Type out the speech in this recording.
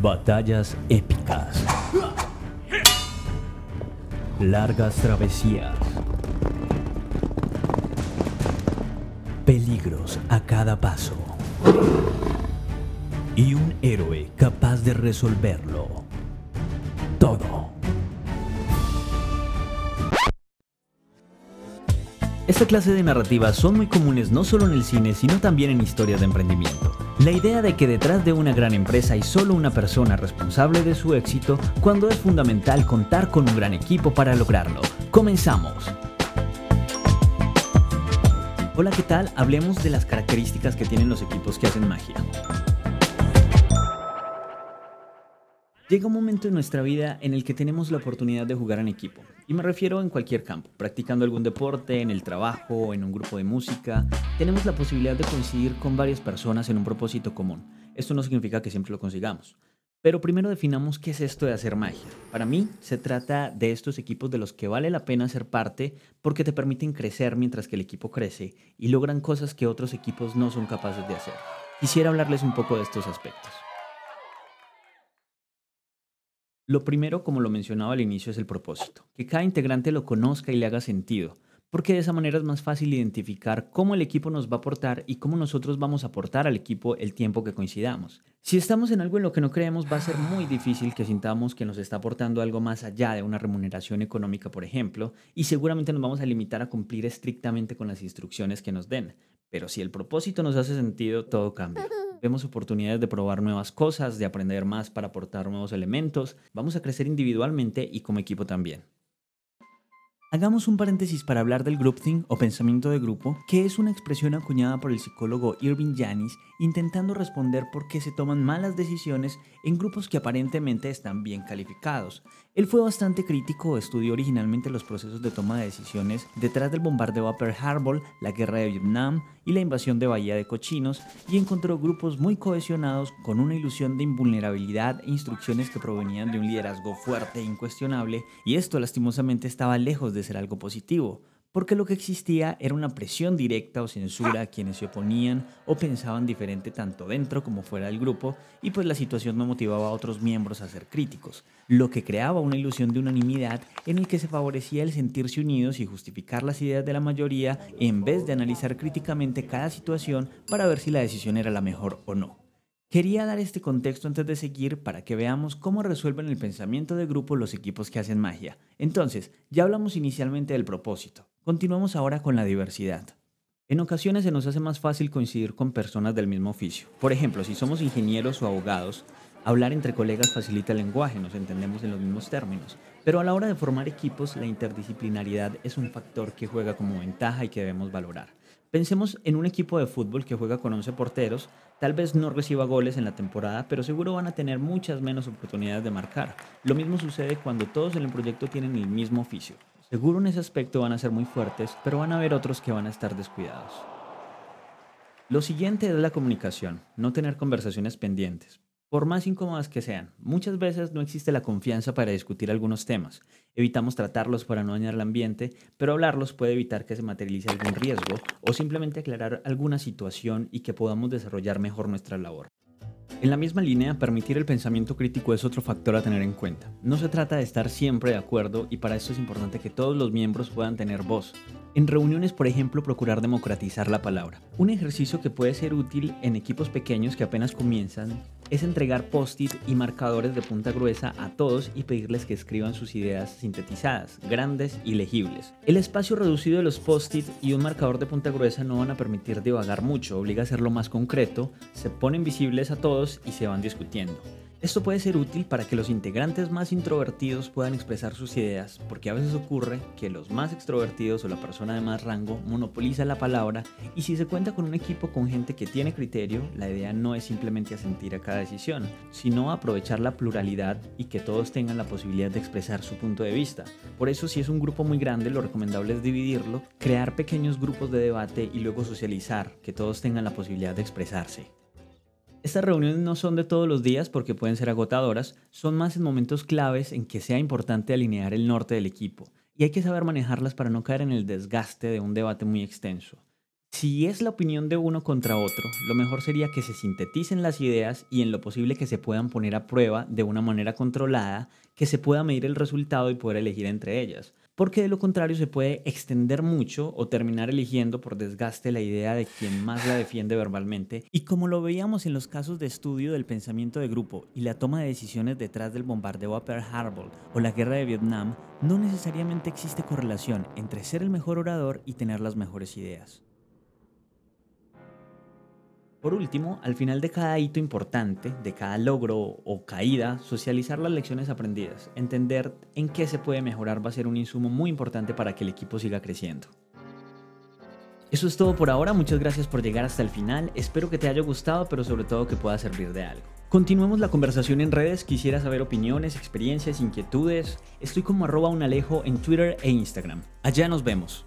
Batallas épicas. Largas travesías. Peligros a cada paso. Y un héroe capaz de resolverlo. Todo. Esta clase de narrativas son muy comunes no solo en el cine, sino también en historias de emprendimiento. La idea de que detrás de una gran empresa hay solo una persona responsable de su éxito, cuando es fundamental contar con un gran equipo para lograrlo. Comenzamos. Hola, ¿qué tal? Hablemos de las características que tienen los equipos que hacen magia. Llega un momento en nuestra vida en el que tenemos la oportunidad de jugar en equipo. Y me refiero en cualquier campo, practicando algún deporte, en el trabajo, en un grupo de música. Tenemos la posibilidad de coincidir con varias personas en un propósito común. Esto no significa que siempre lo consigamos. Pero primero definamos qué es esto de hacer magia. Para mí se trata de estos equipos de los que vale la pena ser parte porque te permiten crecer mientras que el equipo crece y logran cosas que otros equipos no son capaces de hacer. Quisiera hablarles un poco de estos aspectos. Lo primero, como lo mencionaba al inicio, es el propósito. Que cada integrante lo conozca y le haga sentido, porque de esa manera es más fácil identificar cómo el equipo nos va a aportar y cómo nosotros vamos a aportar al equipo el tiempo que coincidamos. Si estamos en algo en lo que no creemos, va a ser muy difícil que sintamos que nos está aportando algo más allá de una remuneración económica, por ejemplo, y seguramente nos vamos a limitar a cumplir estrictamente con las instrucciones que nos den. Pero si el propósito nos hace sentido, todo cambia. Vemos oportunidades de probar nuevas cosas, de aprender más para aportar nuevos elementos. Vamos a crecer individualmente y como equipo también. Hagamos un paréntesis para hablar del groupthink o pensamiento de grupo, que es una expresión acuñada por el psicólogo Irving Janis intentando responder por qué se toman malas decisiones en grupos que aparentemente están bien calificados. Él fue bastante crítico, estudió originalmente los procesos de toma de decisiones detrás del bombardeo a Pearl Harbor, la guerra de Vietnam y la invasión de Bahía de Cochinos y encontró grupos muy cohesionados con una ilusión de invulnerabilidad e instrucciones que provenían de un liderazgo fuerte e incuestionable y esto lastimosamente estaba lejos de ser algo positivo porque lo que existía era una presión directa o censura a quienes se oponían o pensaban diferente tanto dentro como fuera del grupo, y pues la situación no motivaba a otros miembros a ser críticos, lo que creaba una ilusión de unanimidad en el que se favorecía el sentirse unidos y justificar las ideas de la mayoría en vez de analizar críticamente cada situación para ver si la decisión era la mejor o no. Quería dar este contexto antes de seguir para que veamos cómo resuelven el pensamiento de grupo los equipos que hacen magia. Entonces, ya hablamos inicialmente del propósito. Continuamos ahora con la diversidad. En ocasiones se nos hace más fácil coincidir con personas del mismo oficio. Por ejemplo, si somos ingenieros o abogados, hablar entre colegas facilita el lenguaje, nos entendemos en los mismos términos. Pero a la hora de formar equipos, la interdisciplinaridad es un factor que juega como ventaja y que debemos valorar. Pensemos en un equipo de fútbol que juega con 11 porteros, tal vez no reciba goles en la temporada, pero seguro van a tener muchas menos oportunidades de marcar. Lo mismo sucede cuando todos en el proyecto tienen el mismo oficio. Seguro en ese aspecto van a ser muy fuertes, pero van a haber otros que van a estar descuidados. Lo siguiente es la comunicación, no tener conversaciones pendientes por más incómodas que sean. Muchas veces no existe la confianza para discutir algunos temas. Evitamos tratarlos para no dañar el ambiente, pero hablarlos puede evitar que se materialice algún riesgo o simplemente aclarar alguna situación y que podamos desarrollar mejor nuestra labor. En la misma línea, permitir el pensamiento crítico es otro factor a tener en cuenta. No se trata de estar siempre de acuerdo y para esto es importante que todos los miembros puedan tener voz. En reuniones, por ejemplo, procurar democratizar la palabra. Un ejercicio que puede ser útil en equipos pequeños que apenas comienzan es entregar post-it y marcadores de punta gruesa a todos y pedirles que escriban sus ideas sintetizadas, grandes y legibles. El espacio reducido de los post-it y un marcador de punta gruesa no van a permitir divagar mucho, obliga a hacerlo más concreto, se ponen visibles a todos y se van discutiendo. Esto puede ser útil para que los integrantes más introvertidos puedan expresar sus ideas, porque a veces ocurre que los más extrovertidos o la persona de más rango monopoliza la palabra y si se cuenta con un equipo con gente que tiene criterio, la idea no es simplemente asentir a cada decisión, sino aprovechar la pluralidad y que todos tengan la posibilidad de expresar su punto de vista. Por eso si es un grupo muy grande, lo recomendable es dividirlo, crear pequeños grupos de debate y luego socializar, que todos tengan la posibilidad de expresarse. Estas reuniones no son de todos los días porque pueden ser agotadoras, son más en momentos claves en que sea importante alinear el norte del equipo y hay que saber manejarlas para no caer en el desgaste de un debate muy extenso. Si es la opinión de uno contra otro, lo mejor sería que se sinteticen las ideas y en lo posible que se puedan poner a prueba de una manera controlada, que se pueda medir el resultado y poder elegir entre ellas. Porque de lo contrario se puede extender mucho o terminar eligiendo por desgaste la idea de quien más la defiende verbalmente. Y como lo veíamos en los casos de estudio del pensamiento de grupo y la toma de decisiones detrás del bombardeo a Pearl Harbor o la guerra de Vietnam, no necesariamente existe correlación entre ser el mejor orador y tener las mejores ideas. Por último, al final de cada hito importante, de cada logro o caída, socializar las lecciones aprendidas. Entender en qué se puede mejorar va a ser un insumo muy importante para que el equipo siga creciendo. Eso es todo por ahora, muchas gracias por llegar hasta el final, espero que te haya gustado, pero sobre todo que pueda servir de algo. Continuemos la conversación en redes, quisiera saber opiniones, experiencias, inquietudes. Estoy como arroba unalejo en Twitter e Instagram. Allá nos vemos.